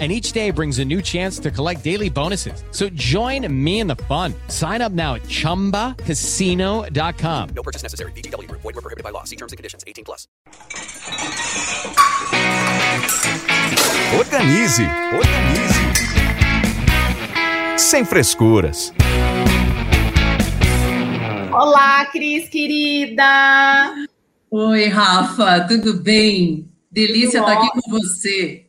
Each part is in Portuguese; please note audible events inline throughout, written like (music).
And each day brings a new chance to collect daily bonuses. So join me in the fun. Sign up now at chumbacasino.com. No purchase necessary. VGW Group. Void were prohibited by law. See terms and conditions. 18 plus. Organize, organize. Sem frescuras. Olá, Cris, querida! Oi, Rafa, tudo bem? Delícia Tudo estar aqui com você.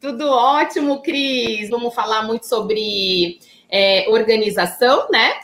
Tudo ótimo, Cris. Vamos falar muito sobre é, organização, né?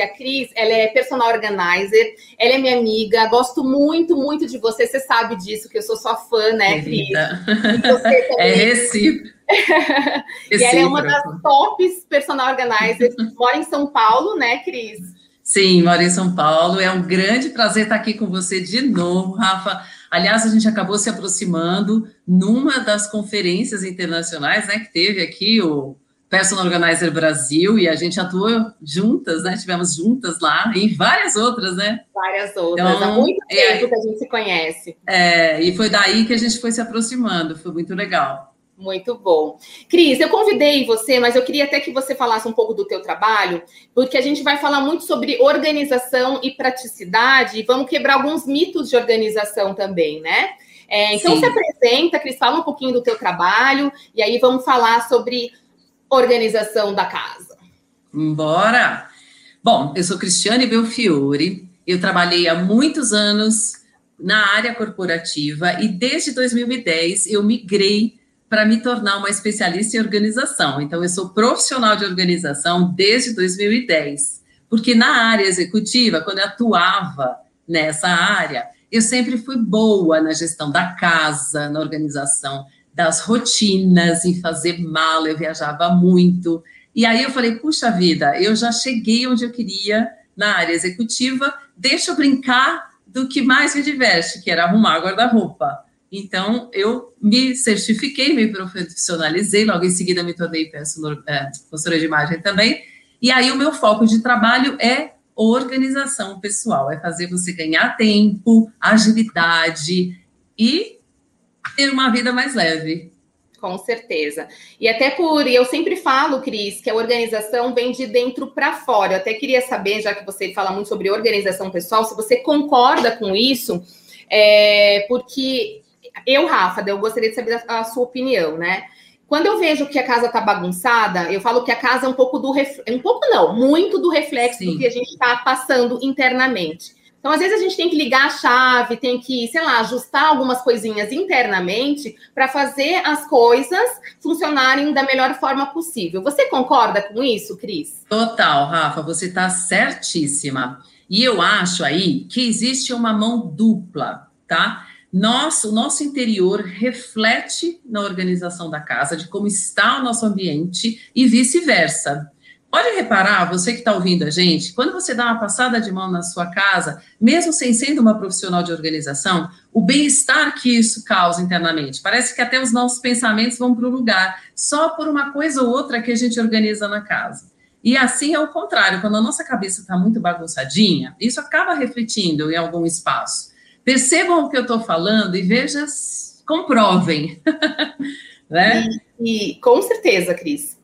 A Cris, ela é personal organizer, ela é minha amiga, gosto muito, muito de você. Você sabe disso, que eu sou sua fã, né, Cris? (laughs) É recíproco. (laughs) e ela é uma das tops personal organizers. Mora em São Paulo, né, Cris? Sim, moro em São Paulo. É um grande prazer estar aqui com você de novo, Rafa. Aliás, a gente acabou se aproximando numa das conferências internacionais, né, que teve aqui o Personal Organizer Brasil e a gente atuou juntas, né? Tivemos juntas lá e várias outras, né? Várias outras. Então, Há muito é- tempo que a gente se conhece. É, e foi daí que a gente foi se aproximando. Foi muito legal. Muito bom. Cris, eu convidei você, mas eu queria até que você falasse um pouco do teu trabalho, porque a gente vai falar muito sobre organização e praticidade, e vamos quebrar alguns mitos de organização também, né? É, então Sim. se apresenta, Cris, fala um pouquinho do teu trabalho, e aí vamos falar sobre organização da casa. Bora! Bom, eu sou Cristiane Belfiore, eu trabalhei há muitos anos na área corporativa e desde 2010 eu migrei para me tornar uma especialista em organização. Então, eu sou profissional de organização desde 2010, porque na área executiva, quando eu atuava nessa área, eu sempre fui boa na gestão da casa, na organização das rotinas, em fazer mala, eu viajava muito. E aí eu falei, puxa vida, eu já cheguei onde eu queria na área executiva, deixa eu brincar do que mais me diverte, que era arrumar guarda-roupa. Então, eu me certifiquei, me profissionalizei, logo em seguida me tornei é, consultora de imagem também. E aí o meu foco de trabalho é organização pessoal, é fazer você ganhar tempo, agilidade e ter uma vida mais leve. Com certeza. E até por, eu sempre falo, Cris, que a organização vem de dentro para fora. Eu até queria saber, já que você fala muito sobre organização pessoal, se você concorda com isso, é, porque eu, Rafa, eu gostaria de saber a, a sua opinião, né? Quando eu vejo que a casa tá bagunçada, eu falo que a casa é um pouco do ref... um pouco não, muito do reflexo Sim. do que a gente está passando internamente. Então, às vezes, a gente tem que ligar a chave, tem que, sei lá, ajustar algumas coisinhas internamente para fazer as coisas funcionarem da melhor forma possível. Você concorda com isso, Cris? Total, Rafa, você está certíssima. E eu acho aí que existe uma mão dupla, tá? Nosso, o nosso interior reflete na organização da casa, de como está o nosso ambiente e vice-versa. Pode reparar, você que está ouvindo a gente, quando você dá uma passada de mão na sua casa, mesmo sem sendo uma profissional de organização, o bem-estar que isso causa internamente. Parece que até os nossos pensamentos vão para o lugar, só por uma coisa ou outra que a gente organiza na casa. E assim é o contrário, quando a nossa cabeça está muito bagunçadinha, isso acaba refletindo em algum espaço. Percebam o que eu estou falando e vejam, comprovem. (laughs) né? E com certeza, Cris.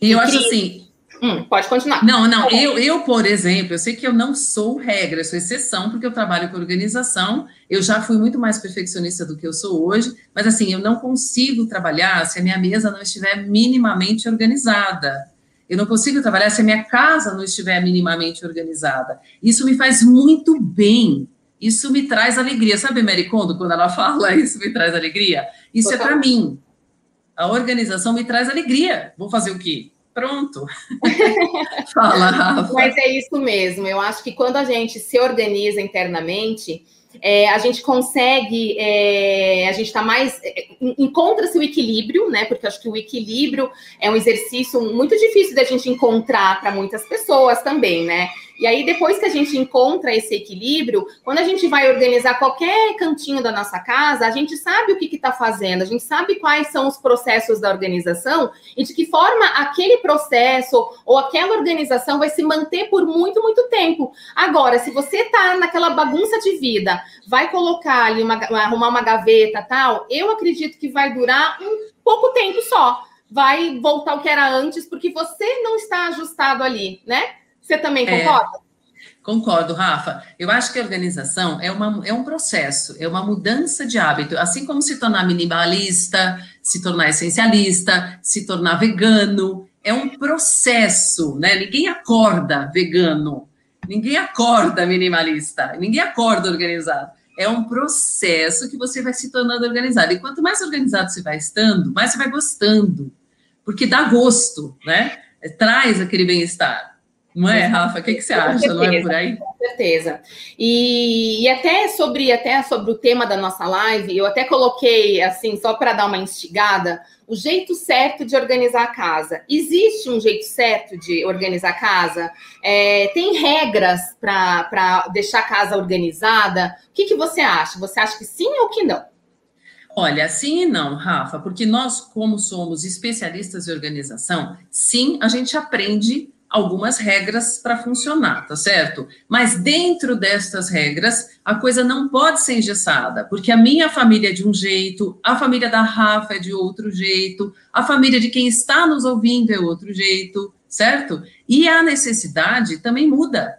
E eu acho Cris, assim, Hum, pode continuar. Não, não, eu, eu, por exemplo, eu sei que eu não sou regra, eu sou exceção, porque eu trabalho com organização, eu já fui muito mais perfeccionista do que eu sou hoje, mas assim, eu não consigo trabalhar se a minha mesa não estiver minimamente organizada. Eu não consigo trabalhar se a minha casa não estiver minimamente organizada. Isso me faz muito bem. Isso me traz alegria. Sabe, Mary Kondo, quando ela (laughs) fala isso me traz alegria? Isso é para Total. mim. A organização me traz alegria. Vou fazer o quê? Pronto. (laughs) Fala, Rafa. Mas é isso mesmo. Eu acho que quando a gente se organiza internamente, é, a gente consegue, é, a gente está mais. é, Encontra-se o equilíbrio, né? Porque eu acho que o equilíbrio é um exercício muito difícil da gente encontrar para muitas pessoas também, né? E aí, depois que a gente encontra esse equilíbrio, quando a gente vai organizar qualquer cantinho da nossa casa, a gente sabe o que está fazendo, a gente sabe quais são os processos da organização e de que forma aquele processo ou aquela organização vai se manter por muito, muito tempo. Agora, se você está naquela bagunça de vida, vai colocar ali, uma, arrumar uma gaveta tal, eu acredito que vai durar um pouco tempo só. Vai voltar ao que era antes, porque você não está ajustado ali, né? Você também é. concorda? É. Concordo, Rafa. Eu acho que a organização é, uma, é um processo, é uma mudança de hábito. Assim como se tornar minimalista, se tornar essencialista, se tornar vegano, é um processo, né? Ninguém acorda vegano, ninguém acorda minimalista, ninguém acorda organizado. É um processo que você vai se tornando organizado. E quanto mais organizado você vai estando, mais você vai gostando, porque dá gosto, né? Traz aquele bem-estar. Não é, Rafa? O que, que você acha? Certeza, não é por aí? Com certeza. E, e, até sobre até sobre o tema da nossa live, eu até coloquei assim, só para dar uma instigada, o jeito certo de organizar a casa. Existe um jeito certo de organizar a casa? É, tem regras para deixar a casa organizada? O que, que você acha? Você acha que sim ou que não? Olha, sim e não, Rafa, porque nós, como somos especialistas em organização, sim, a gente aprende algumas regras para funcionar, tá certo? Mas dentro destas regras, a coisa não pode ser engessada, porque a minha família é de um jeito, a família da Rafa é de outro jeito, a família de quem está nos ouvindo é outro jeito, certo? E a necessidade também muda.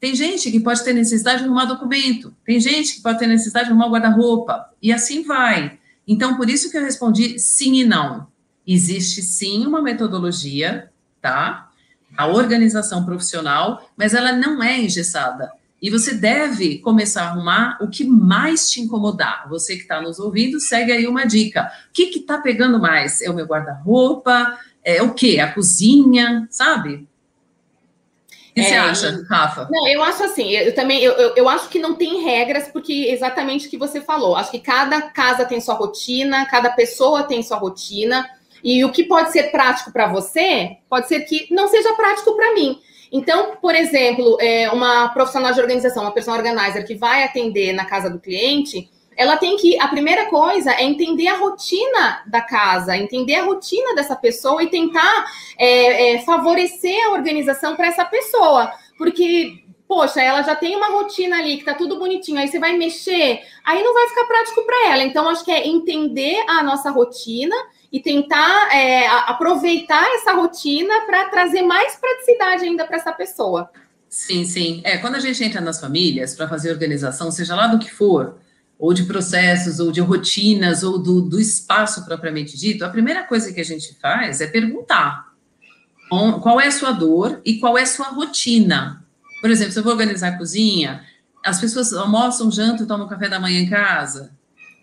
Tem gente que pode ter necessidade de arrumar documento, tem gente que pode ter necessidade de arrumar guarda-roupa, e assim vai. Então, por isso que eu respondi sim e não. Existe sim uma metodologia, tá? A organização profissional, mas ela não é engessada. E você deve começar a arrumar o que mais te incomodar. Você que está nos ouvindo, segue aí uma dica. O que está pegando mais? É o meu guarda-roupa? É o quê? A cozinha, sabe? O que é, você acha, Rafa? Não, eu acho assim, eu também eu, eu, eu, acho que não tem regras, porque exatamente o que você falou. Acho que cada casa tem sua rotina, cada pessoa tem sua rotina. E o que pode ser prático para você, pode ser que não seja prático para mim. Então, por exemplo, é, uma profissional de organização, uma pessoa organizer que vai atender na casa do cliente, ela tem que. A primeira coisa é entender a rotina da casa, entender a rotina dessa pessoa e tentar é, é, favorecer a organização para essa pessoa. Porque poxa, ela já tem uma rotina ali que tá tudo bonitinho, aí você vai mexer, aí não vai ficar prático para ela. Então, acho que é entender a nossa rotina e tentar é, aproveitar essa rotina para trazer mais praticidade ainda para essa pessoa. Sim, sim. É, quando a gente entra nas famílias para fazer organização, seja lá do que for, ou de processos, ou de rotinas, ou do, do espaço propriamente dito, a primeira coisa que a gente faz é perguntar qual é a sua dor e qual é a sua rotina. Por exemplo, se eu vou organizar a cozinha, as pessoas almoçam, jantam, tomam café da manhã em casa.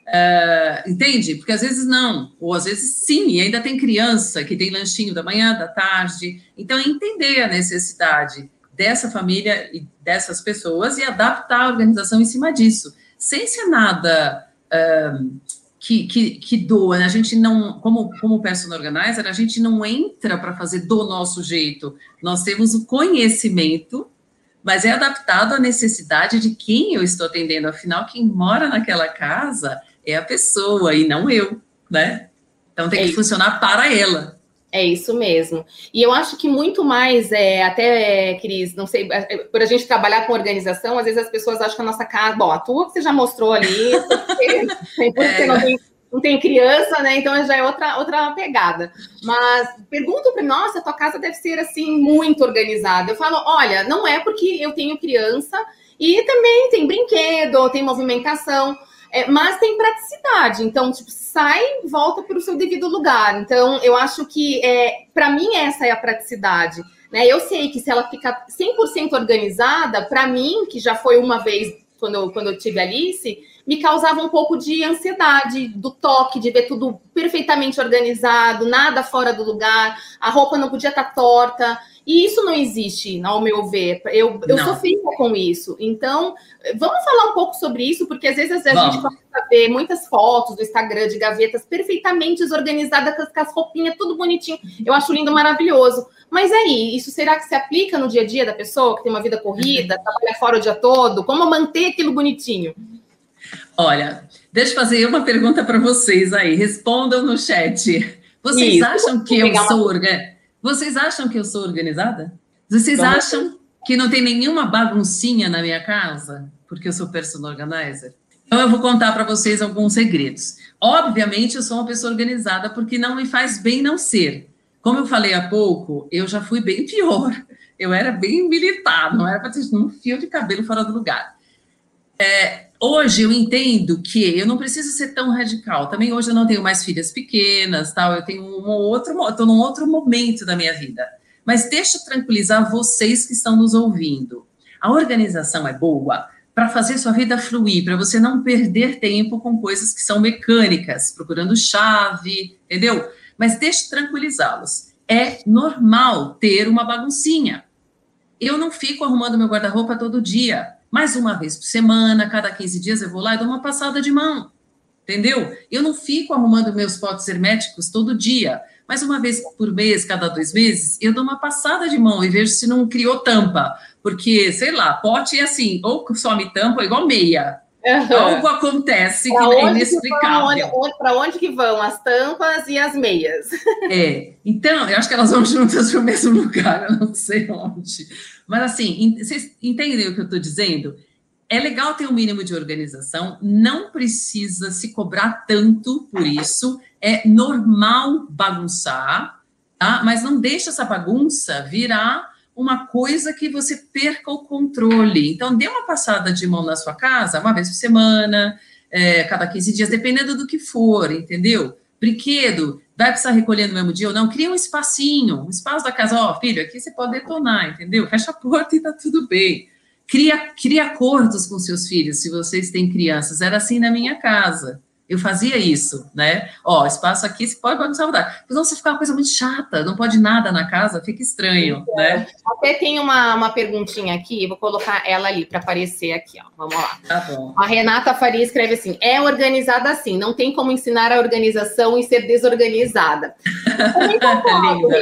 Uh, entende? Porque às vezes não, ou às vezes sim, e ainda tem criança que tem lanchinho da manhã, da tarde. Então, entender a necessidade dessa família e dessas pessoas e adaptar a organização em cima disso, sem ser nada uh, que, que, que, doa. Né? A gente não, como, como personal organizer, a gente não entra para fazer do nosso jeito. Nós temos o conhecimento mas é adaptado à necessidade de quem eu estou atendendo. Afinal, quem mora naquela casa é a pessoa e não eu, né? Então tem é que isso. funcionar para ela. É isso mesmo. E eu acho que muito mais, é, até, Cris, não sei, é, é, por a gente trabalhar com organização, às vezes as pessoas acham que a nossa casa, bom, a tua que você já mostrou ali, porque, (laughs) porque é. não, tem, não tem criança, né? Então já é outra, outra pegada. Mas pergunto para nossa, tua casa deve ser assim muito organizada. Eu falo, olha, não é porque eu tenho criança e também tem brinquedo, tem movimentação. É, mas tem praticidade, então, tipo, sai, volta para o seu devido lugar. Então, eu acho que, é, para mim, essa é a praticidade. Né? Eu sei que se ela ficar 100% organizada, para mim, que já foi uma vez quando eu, quando eu tive Alice, me causava um pouco de ansiedade, do toque, de ver tudo perfeitamente organizado, nada fora do lugar, a roupa não podia estar tá torta. E isso não existe, ao meu ver. Eu, eu sofri com isso. Então, vamos falar um pouco sobre isso, porque às vezes a vamos. gente começa a ver muitas fotos do Instagram de gavetas perfeitamente desorganizadas, com as roupinhas, tudo bonitinho. Eu acho lindo, maravilhoso. Mas aí, isso será que se aplica no dia a dia da pessoa que tem uma vida corrida, trabalha fora o dia todo? Como manter aquilo bonitinho? Olha, deixa eu fazer uma pergunta para vocês aí. Respondam no chat. Vocês Isso. acham que eu sou organizada? Vocês acham que eu sou organizada? Vocês Vamos acham que não tem nenhuma baguncinha na minha casa? Porque eu sou personal organizer? Então eu vou contar para vocês alguns segredos. Obviamente eu sou uma pessoa organizada porque não me faz bem não ser. Como eu falei há pouco, eu já fui bem pior. Eu era bem militar, não era para ter um fio de cabelo fora do lugar. É, hoje eu entendo que eu não preciso ser tão radical. Também hoje eu não tenho mais filhas pequenas, tal. Eu tenho um outro, estou num outro momento da minha vida. Mas deixa tranquilizar vocês que estão nos ouvindo. A organização é boa para fazer sua vida fluir, para você não perder tempo com coisas que são mecânicas, procurando chave, entendeu? Mas deixa tranquilizá-los. É normal ter uma baguncinha. Eu não fico arrumando meu guarda-roupa todo dia mais uma vez por semana, cada 15 dias eu vou lá e dou uma passada de mão. Entendeu? Eu não fico arrumando meus potes herméticos todo dia, mas uma vez por mês, cada dois meses, eu dou uma passada de mão e vejo se não criou tampa. Porque, sei lá, pote é assim, ou some tampa, igual meia. Uhum. Algo acontece pra que é inexplicável. Para onde, que vão as tampas e as meias? É, então, eu acho que elas vão juntas para o mesmo (laughs) lugar, eu não sei onde. Mas assim, vocês entendem o que eu estou dizendo? É legal ter um mínimo de organização, não precisa se cobrar tanto por isso, é normal bagunçar, tá? Mas não deixa essa bagunça virar uma coisa que você perca o controle. Então, dê uma passada de mão na sua casa, uma vez por semana, é, cada 15 dias, dependendo do que for, entendeu? Brinquedo, vai precisar recolher no mesmo dia ou não, cria um espacinho, um espaço da casa, ó, oh, filho, aqui você pode detonar, entendeu? Fecha a porta e tá tudo bem. Cria, cria acordos com seus filhos, se vocês têm crianças. Era assim na minha casa. Eu fazia isso, né? Ó, espaço aqui, você pode à vontade. Senão você fica uma coisa muito chata, não pode nada na casa, fica estranho, é. né? Até tem uma, uma perguntinha aqui, vou colocar ela ali para aparecer aqui, ó. Vamos lá. Tá bom. A Renata Faria escreve assim: é organizada assim, não tem como ensinar a organização e ser desorganizada. (laughs) concordo, né?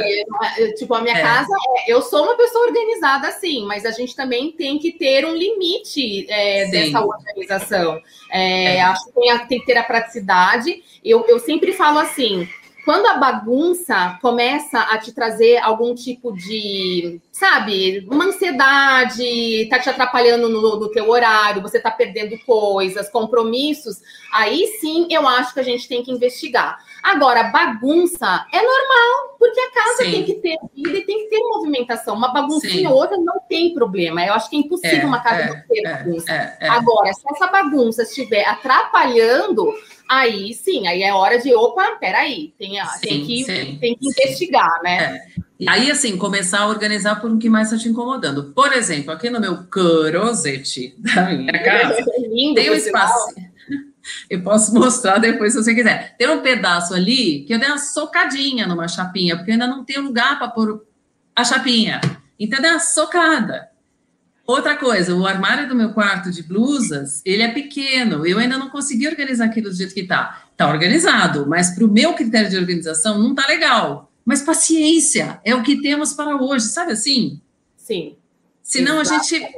Tipo, a minha é. casa, é, eu sou uma pessoa organizada assim, mas a gente também tem que ter um limite é, dessa organização. É, é. Acho que tem, tem que ter a praticidade. Eu, eu sempre falo assim: quando a bagunça começa a te trazer algum tipo de, sabe, uma ansiedade, tá te atrapalhando no, no teu horário, você tá perdendo coisas, compromissos, aí sim eu acho que a gente tem que investigar. Agora, bagunça é normal, porque a casa sim. tem que ter vida e tem que ter movimentação. Uma baguncinha ou outra não tem problema. Eu acho que é impossível é, uma casa é, não ter é, bagunça. É, é. Agora, se essa bagunça estiver atrapalhando aí sim, aí é hora de, opa, peraí, tem, sim, tem, que, sim, tem que investigar, né? É. E aí, assim, começar a organizar por o que mais está te incomodando. Por exemplo, aqui no meu closet da minha (laughs) casa, Lindo, tem um espaço. Eu posso (laughs) mostrar depois se você quiser. Tem um pedaço ali que eu dei uma socadinha numa chapinha, porque eu ainda não tenho lugar para pôr a chapinha. Então, eu dei uma socada. Outra coisa, o armário do meu quarto de blusas, ele é pequeno. Eu ainda não consegui organizar aquilo do jeito que está. Está organizado, mas para o meu critério de organização não está legal. Mas paciência, é o que temos para hoje, sabe assim? Sim. Senão a gente,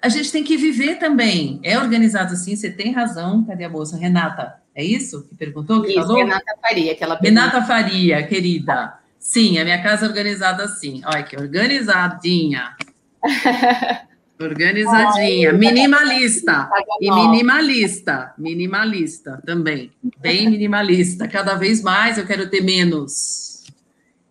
a gente tem que viver também. É organizado assim, você tem razão. Cadê a moça? Renata, é isso que perguntou? Que isso, falou? Renata Faria, aquela Renata Faria, querida. Sim, a minha casa é organizada assim. Olha que organizadinha. (laughs) Organizadinha, minimalista. E minimalista, minimalista também. Bem minimalista. Cada vez mais eu quero ter menos.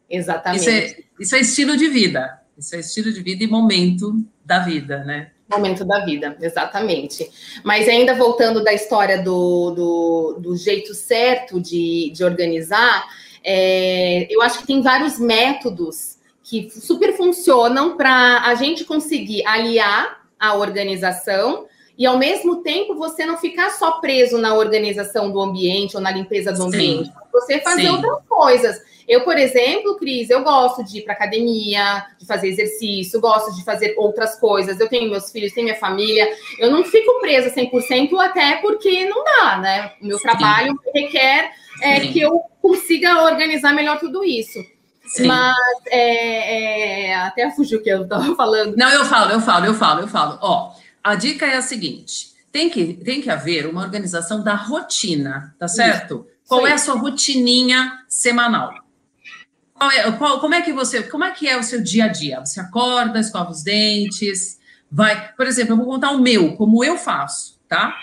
Exatamente. Isso é, isso é estilo de vida. Isso é estilo de vida e momento da vida, né? Momento da vida, exatamente. Mas ainda voltando da história do, do, do jeito certo de, de organizar, é, eu acho que tem vários métodos que super funcionam para a gente conseguir aliar a organização e ao mesmo tempo você não ficar só preso na organização do ambiente ou na limpeza do ambiente. você fazer Sim. outras coisas. Eu, por exemplo, Cris, eu gosto de ir para academia, de fazer exercício, gosto de fazer outras coisas. Eu tenho meus filhos, tenho minha família. Eu não fico presa 100% até porque não dá, né? O meu Sim. trabalho requer é, Sim. que eu consiga organizar melhor tudo isso. Sim. Mas é, é, até fugiu o que eu estava falando. Não, eu falo, eu falo, eu falo, eu falo. Ó, a dica é a seguinte: tem que, tem que haver uma organização da rotina, tá certo? Qual aí. é a sua rotininha semanal? É, qual- como é que você, como é que é o seu dia a dia? Você acorda, escova os dentes, vai. Por exemplo, eu vou contar o meu, como eu faço, tá?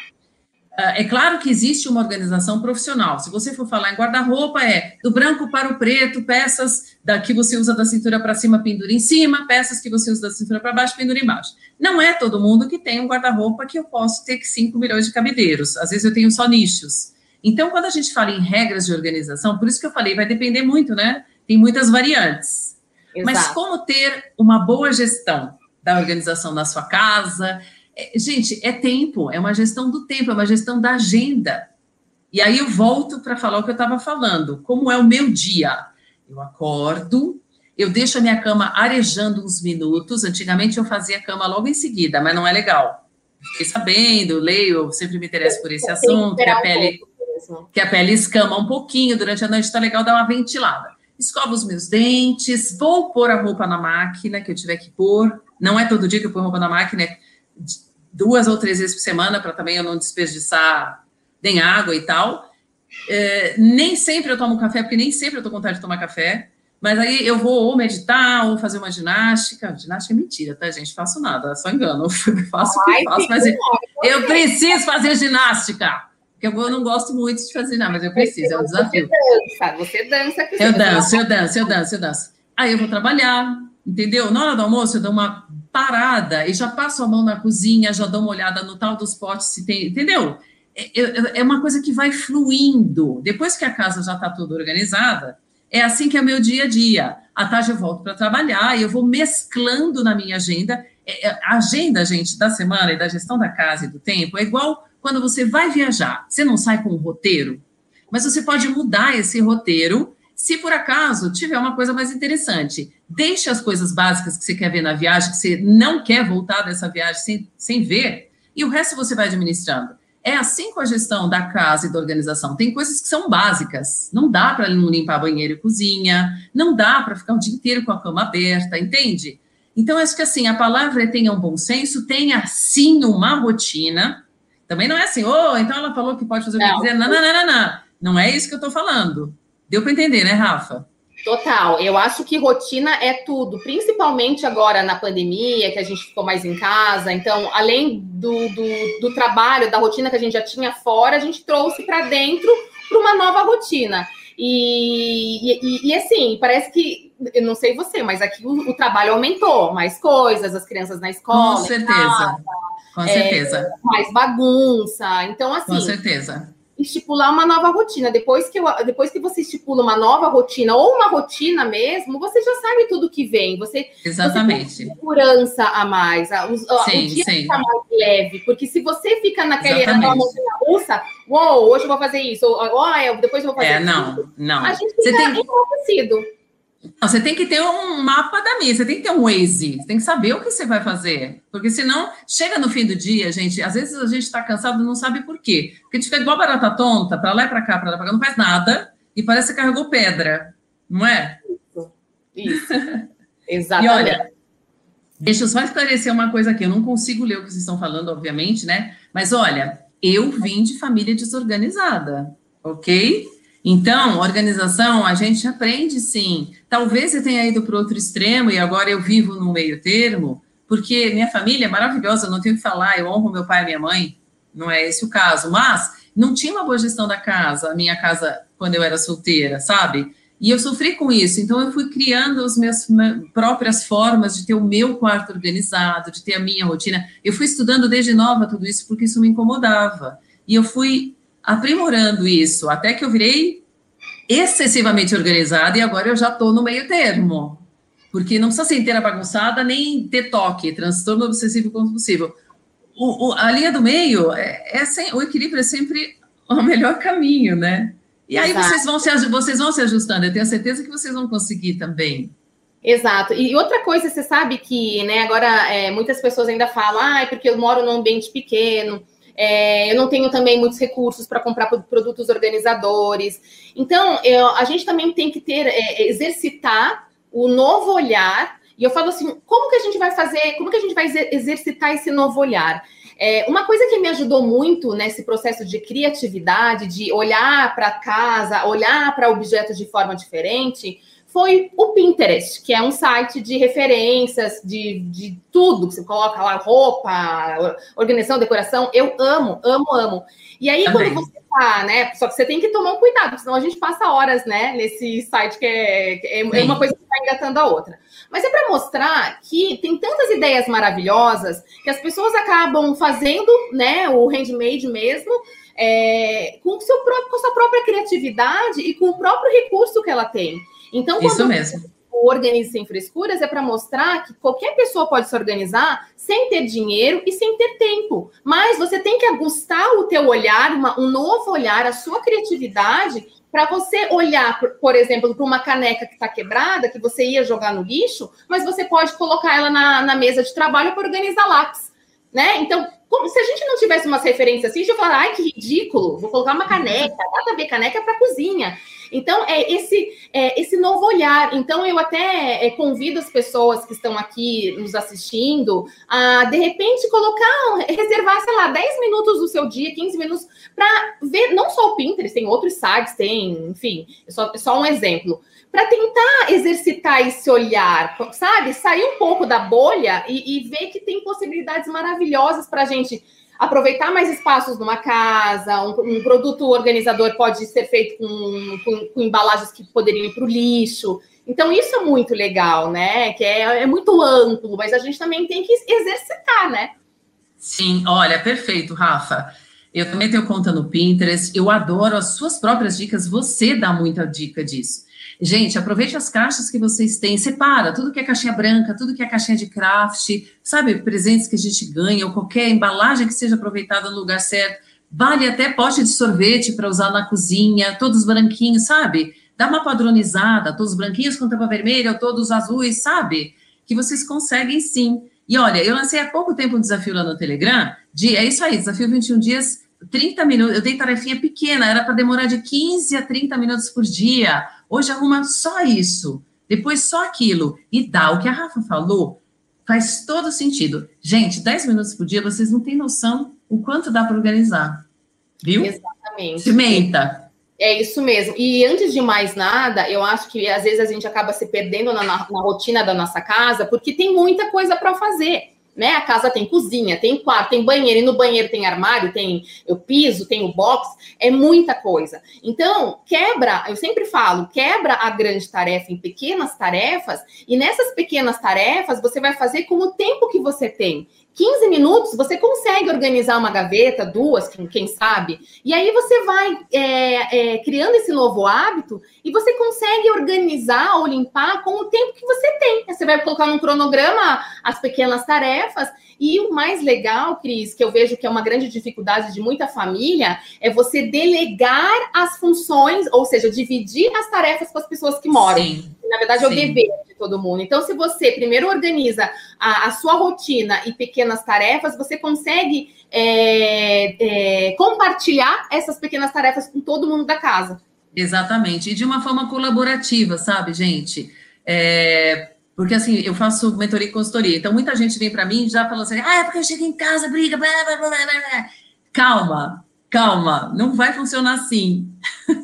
Ah, É claro que existe uma organização profissional. Se você for falar em guarda-roupa, é do branco para o preto, peças da que você usa da cintura para cima, pendura em cima, peças que você usa da cintura para baixo, pendura embaixo. Não é todo mundo que tem um guarda-roupa que eu posso ter 5 milhões de cabideiros. Às vezes eu tenho só nichos. Então, quando a gente fala em regras de organização, por isso que eu falei, vai depender muito, né? Tem muitas variantes. Mas Exato. como ter uma boa gestão da organização na sua casa? É, gente, é tempo, é uma gestão do tempo, é uma gestão da agenda. E aí eu volto para falar o que eu estava falando. Como é o meu dia? Eu acordo, eu deixo a minha cama arejando uns minutos. Antigamente eu fazia a cama logo em seguida, mas não é legal. Fiquei sabendo, leio, eu sempre me interesso por esse assunto, que a pele que a pele escama um pouquinho durante a noite, está legal dar uma ventilada. Escovo os meus dentes, vou pôr a roupa na máquina que eu tiver que pôr. Não é todo dia que eu ponho roupa na máquina, é duas ou três vezes por semana, para também eu não desperdiçar nem água e tal. É, nem sempre eu tomo café, porque nem sempre eu tô com vontade de tomar café. Mas aí eu vou ou meditar ou fazer uma ginástica. Ginástica é mentira, tá, gente? Faço nada, só engano. Eu (laughs) faço o que faço, mas fica eu preciso fazer ginástica. Porque eu não gosto muito de fazer nada, mas eu preciso, é um desafio. Você dança, você dança. Cris, Eu você danço, eu danço, eu danço, eu danço. Aí eu vou trabalhar, entendeu? Na hora do almoço eu dou uma parada e já passo a mão na cozinha, já dou uma olhada no tal dos potes se tem, entendeu? É, é- é uma coisa que vai fluindo. Depois que a casa já está toda organizada, é assim que é o meu dia a dia. À tarde eu volto para trabalhar e eu vou mesclando na minha agenda. É, é, A agenda, gente, da semana e da gestão da casa e do tempo é igual quando você vai viajar. Você não sai com um roteiro, mas você pode mudar esse roteiro se por acaso tiver uma coisa mais interessante. Deixe as coisas básicas que você quer ver na viagem, que você não quer voltar dessa viagem sem, sem ver, e o resto você vai administrando. É assim com a gestão da casa e da organização. Tem coisas que são básicas. Não dá para não limpar banheiro e cozinha, não dá para ficar o dia inteiro com a cama aberta, entende? Então, acho que assim, a palavra é tenha um bom senso, tenha sim uma rotina. Também não é assim, oh, então ela falou que pode fazer o que Não. quiser. Não, não, não, não, não. Não é isso que eu estou falando. Deu para entender, né, Rafa? Total, eu acho que rotina é tudo, principalmente agora na pandemia, que a gente ficou mais em casa. Então, além do, do, do trabalho, da rotina que a gente já tinha fora, a gente trouxe para dentro para uma nova rotina. E, e, e, assim, parece que, eu não sei você, mas aqui o, o trabalho aumentou, mais coisas, as crianças na escola, Com certeza. Com certeza. mais bagunça. Então, Com assim, certeza. estipular uma nova rotina. Depois que, eu- depois que você estipula uma nova rotina, ou uma rotina mesmo, você já sabe tudo que vem. Você Exatamente. segurança a mais. A, a- Sim, o dia sim. fica mais leve. Porque se você fica naquele, naquela montanha russa, uou, hoje eu vou fazer isso, ou "Ó, eu- depois eu vou fazer É, isso. não, não. A gente Você fica tem, enlouquecido. Não, você tem que ter um mapa da minha, você tem que ter um Waze, você tem que saber o que você vai fazer. Porque senão, chega no fim do dia, gente, às vezes a gente está cansado e não sabe por quê. Porque a gente fica igual barata tonta, para lá e para cá, para lá e pra cá, não faz nada, e parece que carregou pedra, não é? Isso. (laughs) E Exatamente. olha, deixa eu só esclarecer uma coisa aqui. Eu não consigo ler o que vocês estão falando, obviamente, né? Mas olha, eu vim de família desorganizada, ok? Então, organização, a gente aprende sim. Talvez eu tenha ido para outro extremo e agora eu vivo no meio termo, porque minha família é maravilhosa, não tenho o que falar, eu honro meu pai e minha mãe, não é esse o caso, mas não tinha uma boa gestão da casa, a minha casa, quando eu era solteira, sabe? E eu sofri com isso, então eu fui criando as minhas próprias formas de ter o meu quarto organizado, de ter a minha rotina. Eu fui estudando desde nova tudo isso porque isso me incomodava. E eu fui aprimorando isso, até que eu virei excessivamente organizada e agora eu já estou no meio termo. Porque não precisa ser inteira bagunçada, nem ter toque, transtorno obsessivo compulsivo. O, o- a linha do meio, é, é sem- o equilíbrio é sempre o melhor caminho, né? E aí vocês vão, se, vocês vão se ajustando. Eu tenho certeza que vocês vão conseguir também. Exato. E outra coisa, você sabe que, né, agora é, muitas pessoas ainda falam, ah, é porque eu moro num ambiente pequeno, é, eu não tenho também muitos recursos para comprar produtos organizadores. Então, eu, a gente também tem que ter, é, exercitar o novo olhar. E eu falo assim, como que a gente vai fazer, como que a gente vai exercitar esse novo olhar? É, uma coisa que me ajudou muito nesse processo de criatividade, de olhar para casa, olhar para objetos de forma diferente, foi o Pinterest, que é um site de referências de, de tudo, que você coloca lá roupa, organização, decoração. Eu amo, amo, amo. E aí, Também. quando você tá, né? Só que você tem que tomar um cuidado, senão a gente passa horas, né, nesse site que é, é, é uma coisa que está engatando a outra. Mas é para mostrar que tem tantas ideias maravilhosas que as pessoas acabam fazendo, né, o handmade mesmo, é, com, seu, com a sua própria criatividade e com o próprio recurso que ela tem. Então, quando Isso mesmo. o Organize Sem Frescuras é para mostrar que qualquer pessoa pode se organizar sem ter dinheiro e sem ter tempo. Mas você tem que ajustar o teu olhar, uma, um novo olhar, a sua criatividade, para você olhar, por, por exemplo, para uma caneca que está quebrada, que você ia jogar no lixo, mas você pode colocar ela na, na mesa de trabalho para organizar lápis. Né? Então, como, se a gente não tivesse umas referências assim, a gente ia falar, ai, que ridículo, vou colocar uma caneca, nada a ver, caneca é para cozinha. Então, é esse, é esse novo olhar. Então, eu até é, convido as pessoas que estão aqui nos assistindo a, de repente, colocar, reservar, sei lá, 10 minutos do seu dia, 15 minutos, para ver, não só o Pinterest, tem outros sites, tem, enfim, é só, é só um exemplo para tentar exercitar esse olhar, sabe? Sair um pouco da bolha e, e ver que tem possibilidades maravilhosas para a gente aproveitar mais espaços numa casa, um, um produto organizador pode ser feito com, com, com embalagens que poderiam ir para o lixo. Então, isso é muito legal, né? Que é, é muito amplo, mas a gente também tem que exercitar, né? Sim, olha, perfeito, Rafa. Eu também tenho conta no Pinterest, eu adoro as suas próprias dicas, você dá muita dica disso. Gente, aproveite as caixas que vocês têm, separa tudo que é caixinha branca, tudo que é caixinha de craft, sabe, presentes que a gente ganha, ou qualquer embalagem que seja aproveitada no lugar certo. Vale até pote de sorvete para usar na cozinha, todos branquinhos, sabe? Dá uma padronizada, todos branquinhos com tampa vermelha, ou todos azuis, sabe? Que vocês conseguem sim. E olha, eu lancei há pouco tempo um desafio lá no Telegram, de, é isso aí, desafio 21 dias, 30 minutos, eu dei tarefinha pequena, era para demorar de 15 a 30 minutos por dia. Hoje arruma só isso, depois só aquilo, e dá. O que a Rafa falou faz todo sentido. Gente, 10 minutos por dia, vocês não têm noção o quanto dá para organizar. Viu? Exatamente. Cimenta. É isso mesmo. E antes de mais nada, eu acho que às vezes a gente acaba se perdendo na, na, na rotina da nossa casa, porque tem muita coisa para fazer né? A casa tem cozinha, tem quarto, tem banheiro, e no banheiro tem armário, tem o piso, tem o box, é muita coisa. Então, quebra, eu sempre falo, quebra a grande tarefa em pequenas tarefas, e nessas pequenas tarefas você vai fazer com o tempo que você tem. 15 minutos você consegue organizar uma gaveta, duas, quem, sabe, e aí você vai é, é, criando esse novo hábito e você consegue organizar ou limpar com o tempo que você tem. Você vai colocar num cronograma as pequenas tarefas e o mais legal, Cris, que eu vejo que é uma grande dificuldade de muita família, é você delegar as funções, ou seja, dividir as tarefas com as pessoas que moram. Sim. Na verdade, é o dever de todo mundo. Então, se você primeiro organiza a, a sua rotina e pequenas tarefas, você consegue é, é, compartilhar essas pequenas tarefas com todo mundo da casa. Exatamente. E de uma forma colaborativa, sabe, gente? É, porque assim, eu faço mentoria e consultoria. Então, muita gente vem para mim e já fala assim: ah, é porque eu chego em casa, briga, blá, blá, blá, blá. Calma, calma, não vai funcionar assim. Eu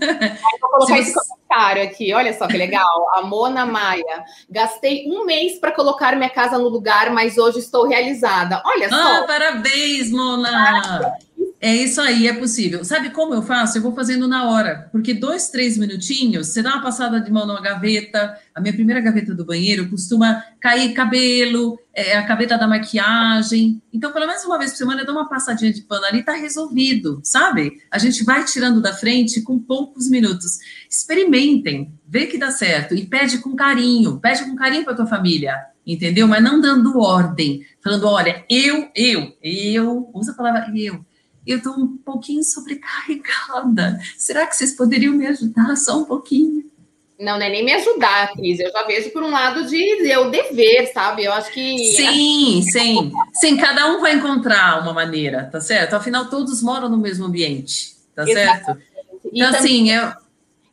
vou colocar esse comentário aqui, olha só que legal. A Mona Maia. Gastei um mês para colocar minha casa no lugar, mas hoje estou realizada. Olha só. Ah, parabéns, Mona! É isso aí, é possível. Sabe como eu faço? Eu vou fazendo na hora, porque dois, três minutinhos, você dá uma passada de mão numa gaveta. A minha primeira gaveta do banheiro costuma cair cabelo, é, a gaveta da maquiagem. Então, pelo menos uma vez por semana, eu dou uma passadinha de pano ali, tá resolvido, sabe? A gente vai tirando da frente com poucos minutos. Experimentem, vê que dá certo e pede com carinho, pede com carinho para tua família, entendeu? Mas não dando ordem, falando, olha, eu, eu, eu, usa a palavra eu eu estou um pouquinho sobrecarregada. Será que vocês poderiam me ajudar só um pouquinho? Não, não é nem me ajudar, Cris. Eu já vejo por um lado de eu dever, sabe? Eu acho que. Sim, sim. Sim, cada um vai encontrar uma maneira, tá certo? Afinal, todos moram no mesmo ambiente, tá Exatamente. certo? Então, também, assim, eu.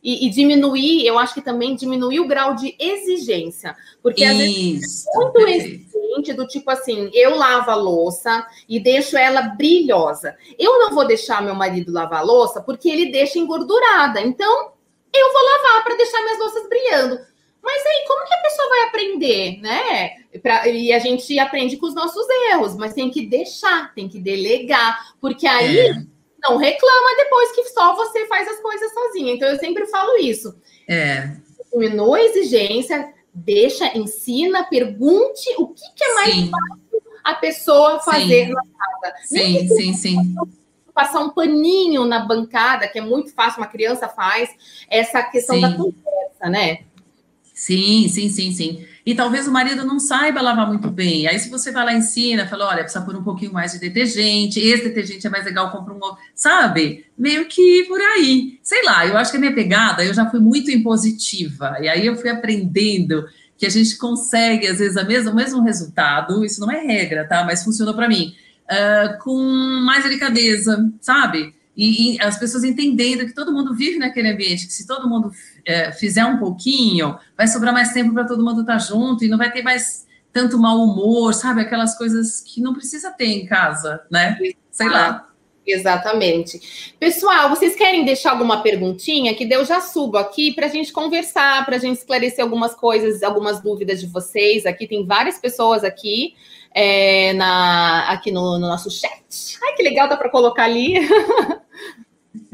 E, e, diminuir, eu acho que também diminuir o grau de exigência. Porque Isso, às vezes é muito. Exigente do tipo assim, eu lavo a louça e deixo ela brilhosa. Eu não vou deixar meu marido lavar a louça porque ele deixa engordurada. Então, eu vou lavar para deixar minhas louças brilhando. Mas aí, como que a pessoa vai aprender, né? Pra, e a gente aprende com os nossos erros, mas tem que deixar, tem que delegar, porque aí é. não reclama depois que só você faz as coisas sozinha. Então, eu sempre falo isso. É. Diminua a exigência, deixa, ensina, pergunte o que, que é mais sim. fácil a pessoa fazer sim. na casa. Sim, sim, sim passar um paninho na bancada, que é muito fácil, uma criança faz, essa questão sim. da conversa, né? Sim, sim, sim, sim. E talvez o marido não saiba lavar muito bem. Aí, se você vai lá e ensina, fala: olha, precisa pôr um pouquinho mais de detergente, esse detergente é mais legal, compra um outro. Sabe? Meio que por aí. Sei lá, eu acho que a minha pegada, eu já fui muito impositiva. E aí eu fui aprendendo que a gente consegue, às vezes, a mesma, o mesmo resultado. Isso não é regra, tá? Mas funcionou para mim uh, com mais delicadeza, sabe? E, e, as pessoas entendendo que todo mundo vive naquele ambiente, que se todo mundo uh, fizer um pouquinho, vai sobrar mais tempo para todo mundo estar tá junto e não vai ter mais tanto mau humor, sabe? Aquelas coisas que não precisa ter em casa, né? Sei lá. Exatamente. Pessoal, vocês querem deixar alguma perguntinha? Que eu já subo aqui para a gente conversar, para a gente esclarecer algumas coisas, algumas dúvidas de vocês. Aqui tem várias pessoas aqui é, na, aqui no, no, nosso chat. Ai, que legal, dá para colocar ali. (laughs)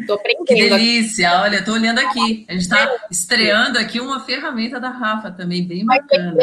Aprendendo. Que delícia, olha, tô olhando aqui. A gente está estreando aqui uma ferramenta da Rafa também, bem bacana.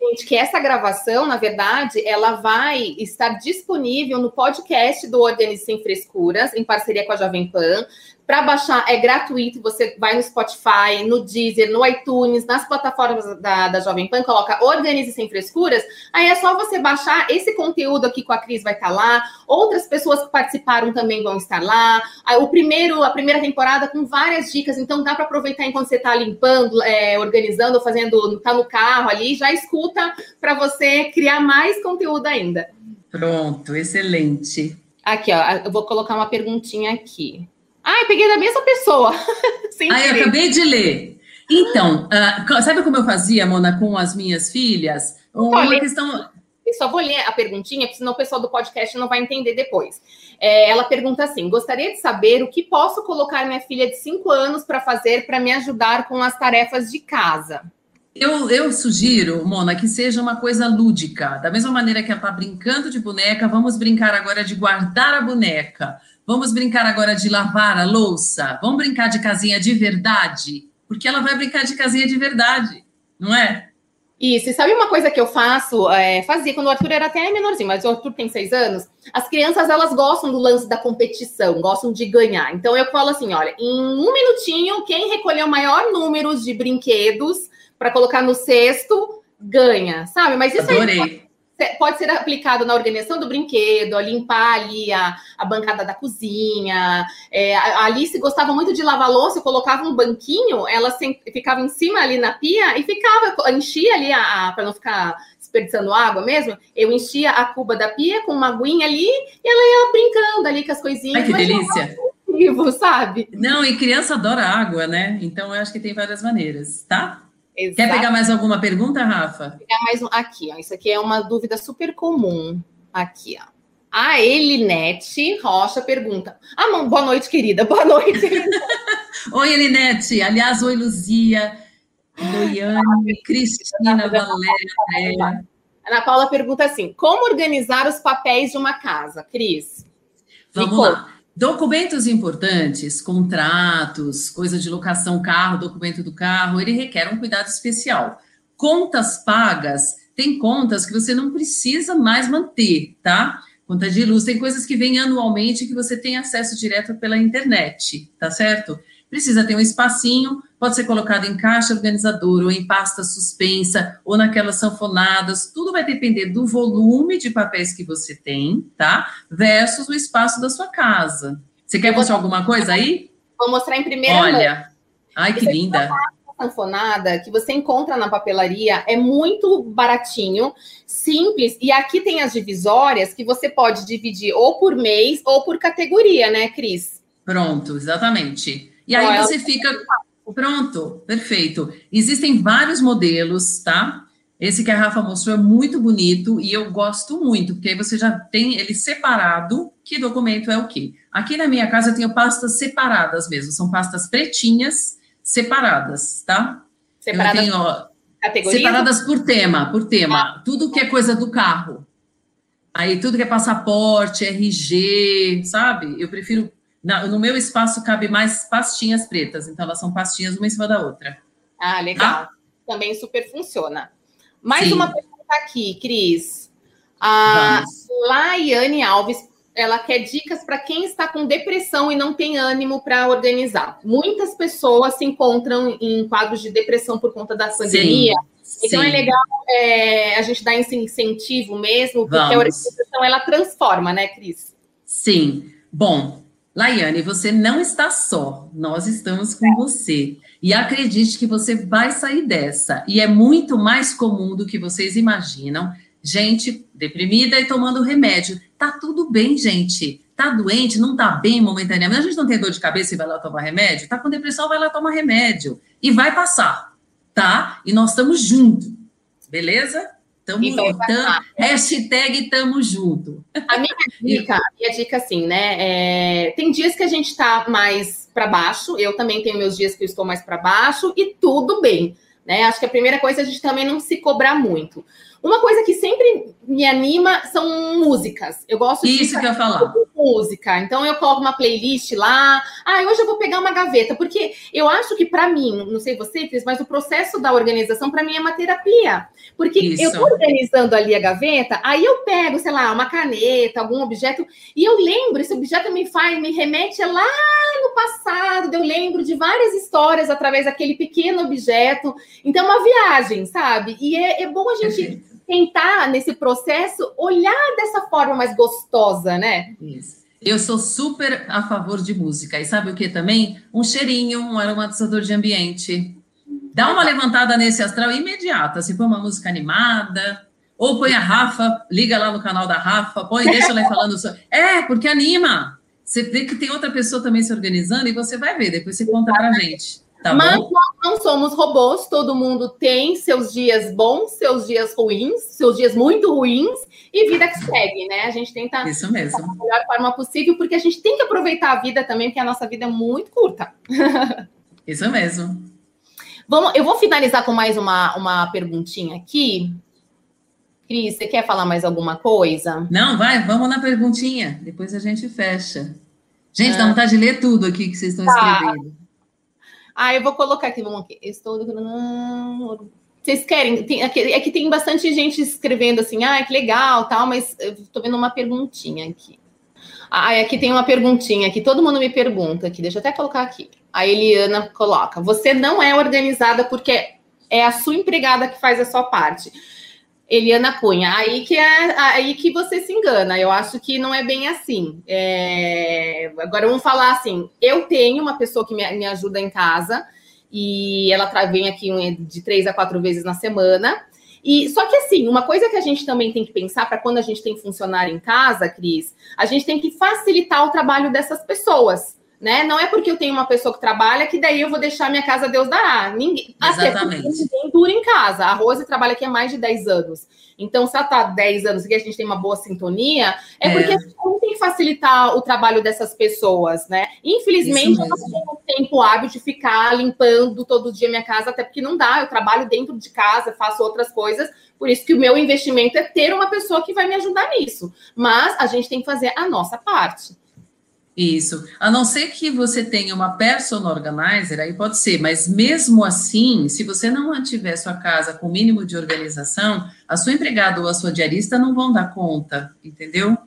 gente, que essa gravação, na verdade, ela vai estar disponível no podcast do Organize Sem Frescuras, em parceria com a Jovem Pan. Para baixar é gratuito, você vai no Spotify, no Deezer, no iTunes, nas plataformas da, da Jovem Pan, coloca Organize Sem Frescuras, aí é só você baixar esse conteúdo aqui com a Cris vai estar tá lá, outras pessoas que participaram também vão estar lá, o primeiro, a primeira temporada com várias dicas, então dá para aproveitar enquanto você está limpando, é, organizando, fazendo, tá no carro ali, já escuta para você criar mais conteúdo ainda. Pronto, excelente. Aqui, ó, eu vou colocar uma perguntinha aqui. Ah, peguei da mesma pessoa. (laughs) ah, eu acabei de ler. Então, uh, sabe como eu fazia, Mona, com as minhas filhas? Uma Olha, questão. Eu só vou ler a perguntinha, porque senão o pessoal do podcast não vai entender depois. É, ela pergunta assim: gostaria de saber o que posso colocar minha filha de 5 anos para fazer para me ajudar com as tarefas de casa. Eu, eu, sugiro, Mona, que seja uma coisa lúdica. Da mesma maneira que ela está brincando de boneca, vamos brincar agora de guardar a boneca. Vamos brincar agora de lavar a louça? Vamos brincar de casinha de verdade? Porque ela vai brincar de casinha de verdade, não é? Isso, e sabe uma coisa que eu faço, é, fazia quando o Arthur era até menorzinho, mas o Arthur tem seis anos, as crianças, elas gostam do lance da competição, gostam de ganhar. Então, eu falo assim, olha, em um minutinho, quem recolher o maior número de brinquedos para colocar no cesto, ganha, sabe? Mas isso Adorei. aí pode ser aplicado na organização do brinquedo, a limpar ali a, a bancada da cozinha. É, a Alice gostava muito de lavar louça, eu colocava um banquinho, ela ficava em cima ali na pia e ficava, enchia ali a, a para não ficar desperdiçando água mesmo, eu enchia a cuba da pia com uma aguinha ali e ela ia brincando ali com as coisinhas. Ai, que delícia! Vivo, sabe? Não, e criança adora água, né? Então eu acho que tem várias maneiras, tá? Exato. Quer pegar mais alguma pergunta, Rafa? Vou pegar mais um aqui, ó. Isso aqui é uma dúvida super comum. Aqui, ó. A Elinete Rocha pergunta. Ah, boa noite, querida. (laughs) Boa noite. (laughs) oi, Elinete. Aliás, oi, Luzia, Loiane, Cristina, Valéria, Ana Paula pergunta assim: como organizar os papéis de uma casa, Cris? Vamos lá. Documentos importantes, contratos, coisa de locação carro, documento do carro, ele requer um cuidado especial. Contas pagas, tem contas que você não precisa mais manter, tá? Conta de luz, tem coisas que vêm anualmente que você tem acesso direto pela internet, tá certo? Precisa ter um espacinho, pode ser colocado em caixa organizadora, ou em pasta suspensa, ou naquelas sanfonadas, tudo vai depender do volume de papéis que você tem, tá? Versus o espaço da sua casa. Você quer mostrar alguma coisa aí? Vou mostrar em primeira Olha, mão. ai que linda. sanfonada que você encontra na papelaria, é muito baratinho, simples, e aqui tem as divisórias que você pode dividir ou por mês ou por categoria, né, Cris? Pronto, exatamente. E aí você fica. Pronto, perfeito. Existem vários modelos, tá? Esse que a Rafa mostrou é muito bonito e eu gosto muito, porque aí você já tem ele separado. Que documento é o quê? Aqui na minha casa eu tenho pastas separadas mesmo, são pastas pretinhas separadas, tá? Separada eu tenho, ó, categoria. separadas por tema, por tema. Tudo que é coisa do carro. Aí tudo que é passaporte, RG, sabe? Eu prefiro. Na- no meu espaço cabe mais pastinhas pretas, então elas são pastinhas uma em cima da outra. Ah, legal. Também super funciona. Mais Sim. uma pergunta aqui, Cris. A. Laiane Alves, ela quer dicas para quem está com depressão e não tem ânimo para organizar. Muitas pessoas se encontram em quadros de depressão por conta da pandemia. Então Sim. é legal é, a gente dar esse incentivo mesmo, porque a Vamos. organização ela transforma, né, Cris? Sim. Bom, Laiane, você não está só. Nós estamos com você. E acredite que você vai sair dessa. E é muito mais comum do que vocês imaginam. Gente deprimida e tomando remédio. Tá tudo bem, gente. Tá doente, não tá bem momentaneamente. A gente não tem dor de cabeça e vai lá tomar remédio. Tá com depressão, vai lá tomar remédio. E vai passar, tá? E nós estamos juntos. Beleza? Tamo, E vai tam, hashtag tamo junto. A minha (laughs) dica, a minha dica assim, né? é, tem dias que a gente tá mais para baixo, eu também tenho meus dias que eu estou mais para baixo, e tudo bem. Né? Acho que a primeira coisa é a gente também não se cobrar muito. Uma coisa que sempre me anima são músicas. Eu gosto de Isso que eu falar. música. Então eu coloco uma playlist lá. Ah, hoje eu vou pegar uma gaveta, porque eu acho que para mim, não sei você, Cris, mas o processo da organização para mim é uma terapia. Porque Isso. eu tô organizando ali a gaveta, aí eu pego, sei lá, uma caneta, algum objeto, e eu lembro, esse objeto me faz, me remete lá no passado, eu lembro de várias histórias através daquele pequeno objeto. Então é uma viagem, sabe? E é, é bom a gente Perfeito. Tentar, nesse processo, olhar dessa forma mais gostosa, né? Isso. Eu sou super a favor de música. E sabe o que também? Um cheirinho, um aromatizador de ambiente. Dá uma levantada nesse astral imediata. Se põe uma música animada, ou põe a Rafa, liga lá no canal da Rafa, põe, deixa ela falando. So... (laughs) É, porque anima. Você vê que tem outra pessoa também se organizando e você vai ver, depois você conta pra gente. Tá Mas bom? nós não somos robôs, todo mundo tem seus dias bons, seus dias ruins, seus dias muito ruins, e vida que segue, né? A gente tenta Isso mesmo. da melhor forma possível, porque a gente tem que aproveitar a vida também, porque a nossa vida é muito curta. (laughs) Isso mesmo. Vamos, eu vou finalizar com mais uma, uma perguntinha aqui. Cris, você quer falar mais alguma coisa? Não, vai, vamos na perguntinha. Depois a gente fecha. Gente, dá Ah. vontade de ler tudo aqui que vocês estão Tá. escrevendo. Ah, eu vou colocar aqui, vamos aqui. Estou. Vocês querem? Tem, é que tem bastante gente escrevendo assim, ah, que legal, tal, mas tô vendo uma perguntinha aqui. Ah, aqui tem uma perguntinha que todo mundo me pergunta aqui, deixa eu até colocar aqui. A Eliana coloca: você não é organizada porque é a sua empregada que faz a sua parte. Eliana Cunha, aí que é aí que você se engana. Eu acho que não é bem assim. É, Agora vamos falar assim: eu tenho uma pessoa que me, me ajuda em casa e ela vem aqui de três a quatro vezes na semana. E só que assim, uma coisa que a gente também tem que pensar para quando a gente tem funcionário em casa, Cris, a gente tem que facilitar o trabalho dessas pessoas. Né? Não é porque eu tenho uma pessoa que trabalha que daí eu vou deixar minha casa Deus dará. Ninguém, até porque Exatamente. ninguém dura em casa. A Rose trabalha aqui há mais de 10 anos. Então, se ela está há 10 anos e a gente tem uma boa sintonia, é, É. porque a gente tem que facilitar o trabalho dessas pessoas, né? Infelizmente, eu não tenho tempo hábil de ficar limpando todo dia minha casa, até porque não dá. Eu trabalho dentro de casa, faço outras coisas. Por isso que o meu investimento é ter uma pessoa que vai me ajudar nisso. Mas a gente tem que fazer a nossa parte. Isso. A não ser que você tenha uma person organizer, aí pode ser, mas mesmo assim, se você não mantiver sua casa com o mínimo de organização, a sua empregada ou a sua diarista não vão dar conta, entendeu?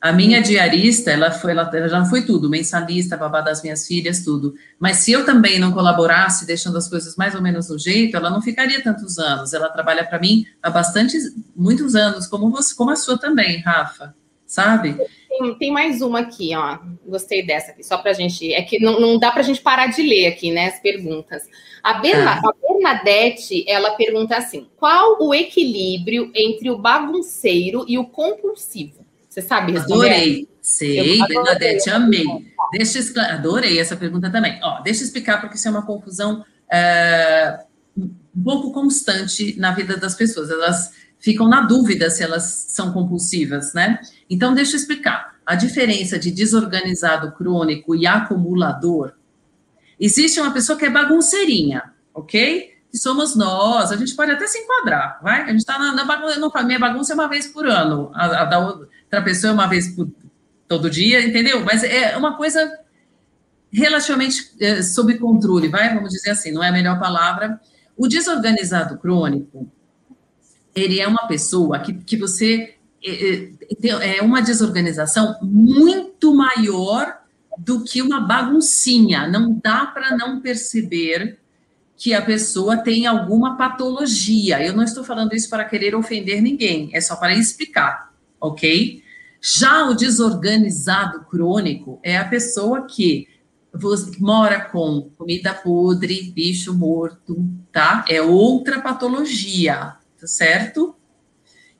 A minha diarista, ela foi, ela, ela já foi tudo, mensalista, babá das minhas filhas, tudo. Mas se eu também não colaborasse, deixando as coisas mais ou menos no jeito, ela não ficaria tantos anos. Ela trabalha para mim há bastante, muitos anos, como você, como a sua também, Rafa, sabe? Tem, tem mais uma aqui, ó. Gostei dessa aqui, só pra gente. É que não, não dá pra gente parar de ler aqui, né, as perguntas. A, Berna, Ah. a Bernadette, ela pergunta assim: qual o equilíbrio entre o bagunceiro e o compulsivo? Você sabe responder? Adorei. Sei, Eu adorei. Bernadette, amei. Deixa eu Adorei essa pergunta também. Ó, deixa eu explicar, porque isso é uma confusão é, um pouco constante na vida das pessoas. Elas ficam na dúvida se elas são compulsivas, né? Então, deixa eu explicar. A diferença de desorganizado crônico e acumulador. Existe uma pessoa que é bagunceirinha, ok? Que somos nós, a gente pode até se enquadrar, vai? A gente está na, na bagunça, não, minha bagunça é uma vez por ano, a, a da outra pessoa é uma vez por todo dia, entendeu? Mas é uma coisa relativamente é, sob controle, vai? Vamos dizer assim, não é a melhor palavra. O desorganizado crônico, ele é uma pessoa que, que você é, é, é uma desorganização muito maior do que uma baguncinha. Não dá para não perceber que a pessoa tem alguma patologia. Eu não estou falando isso para querer ofender ninguém, é só para explicar, ok? Já o desorganizado crônico é a pessoa que mora com comida podre, bicho morto, tá? É outra patologia, tá certo?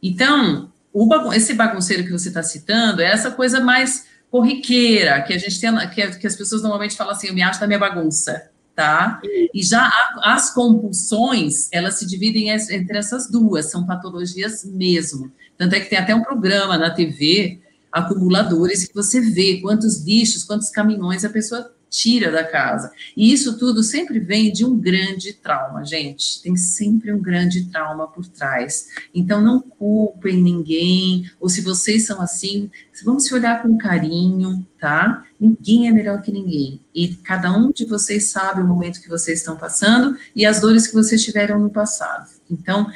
Então, bagun- esse bagunceiro que você está citando é essa coisa mais corriqueira, que a gente tem, que, que as pessoas normalmente falam assim, eu me acho na minha bagunça, tá? E já a- as compulsões, elas se dividem entre essas duas, são patologias mesmo. Tanto é que tem até um programa na TV, acumuladores, que você vê quantos lixos, quantos caminhões a pessoa tira da casa. E isso tudo sempre vem de um grande trauma, gente. Tem sempre um grande trauma por trás. Então, não culpem ninguém, ou se vocês são assim, vamos se olhar com carinho, tá? Ninguém é melhor que ninguém. E cada um de vocês sabe o momento que vocês estão passando e as dores que vocês tiveram no passado. Então,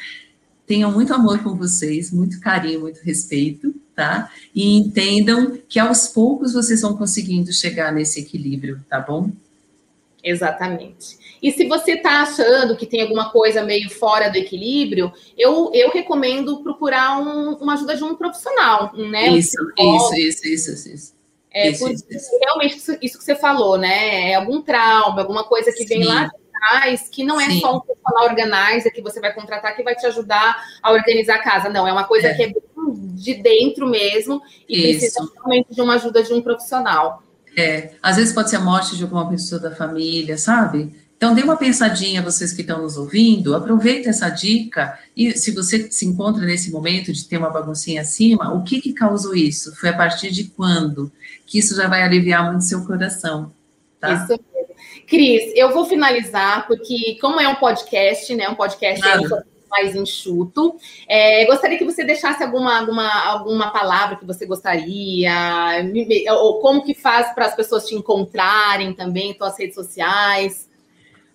tenham muito amor com vocês, muito carinho, muito respeito, tá? E entendam que aos poucos vocês vão conseguindo chegar nesse equilíbrio, tá bom? Exatamente. E se você está achando que tem alguma coisa meio fora do equilíbrio, eu, eu recomendo procurar um- uma ajuda de um profissional, né? Um Isso, psicólogo. isso, isso, isso, isso. É, Isso, isso, isso. realmente isso, que você falou, né? É algum trauma, alguma coisa que vem Sim. lá de trás, que não é Sim. só um profissional organizer que você vai contratar que vai te ajudar a organizar a casa. Não, é uma coisa É. que é de dentro mesmo e precisa Isso. realmente de uma ajuda de um profissional. É, às vezes pode ser a morte de alguma pessoa da família, sabe? Então, dê uma pensadinha, vocês que estão nos ouvindo, aproveita essa dica e se você se encontra nesse momento de ter uma baguncinha acima, o que que causou isso? Foi a partir de quando? Que isso já vai aliviar muito seu coração, tá? Isso mesmo. Cris, eu vou finalizar, porque como é um podcast, né? Um podcast Claro. Mais enxuto, é, gostaria que você deixasse alguma, alguma, alguma palavra que você gostaria, ou como que faz para as pessoas te encontrarem também, tuas redes sociais.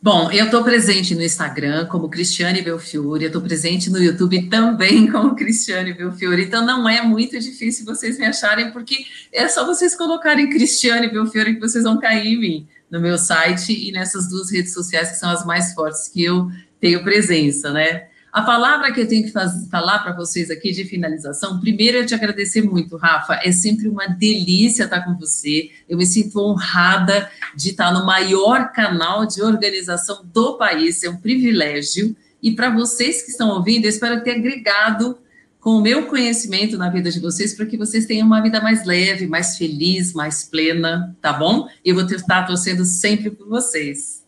Bom, eu estou presente no Instagram como Cristiane Belfiore, eu estou presente no YouTube também (laughs) como Cristiane Belfiore, então não é muito difícil vocês me acharem, porque é só vocês colocarem Cristiane Belfiore que vocês vão cair em mim, no meu site e nessas duas redes sociais que são as mais fortes que eu tenho presença, né? A palavra que eu tenho que falar para vocês aqui de finalização, primeiro é te agradecer muito, Rafa. É sempre uma delícia estar com você. Eu me sinto honrada de estar no maior canal de organização do país. É um privilégio. E para vocês que estão ouvindo, eu espero ter agregado com o meu conhecimento na vida de vocês para que vocês tenham uma vida mais leve, mais feliz, mais plena, tá bom? Eu vou estar torcendo sempre por vocês.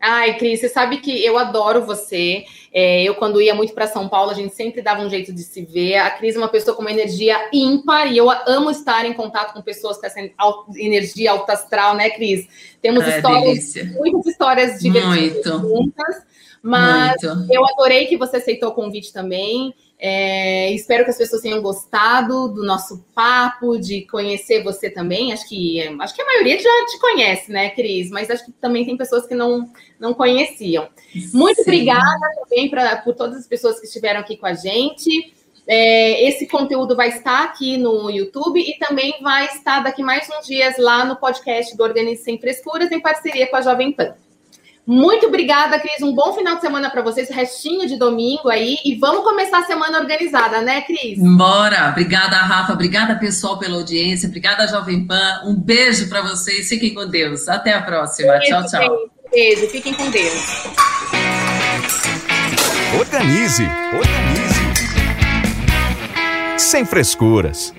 Ai, Cris, você sabe que eu adoro você. É, eu, quando ia muito para São Paulo, a gente sempre dava um jeito de se ver. A Cris é uma pessoa com uma energia ímpar e eu amo estar em contato com pessoas com essa energia alta astral, né, Cris? Temos É, histórias, delícia. muitas histórias divertidas Muito, juntas, mas muito. eu adorei que você aceitou o convite também. É, espero que as pessoas tenham gostado do nosso papo, de conhecer você também. Acho que acho que a maioria já te conhece, né, Cris? Mas acho que também tem pessoas que não, não conheciam. Muito Sim. obrigada também pra, por todas as pessoas que estiveram aqui com a gente. É, esse conteúdo vai estar aqui no YouTube e também vai estar daqui mais uns dias lá no podcast do Organize Sem Frescuras, em parceria com a Jovem Pan. Muito obrigada, Cris. Um bom final de semana para vocês, restinho de domingo aí. E vamos começar a semana organizada, né, Cris? Bora! Obrigada, Rafa. Obrigada, pessoal, pela audiência. Obrigada, Jovem Pan. Um beijo para vocês. Fiquem com Deus. Até a próxima. Beijo, tchau, tchau. Beijo. Fiquem com Deus. Organize, organize. Sem frescuras.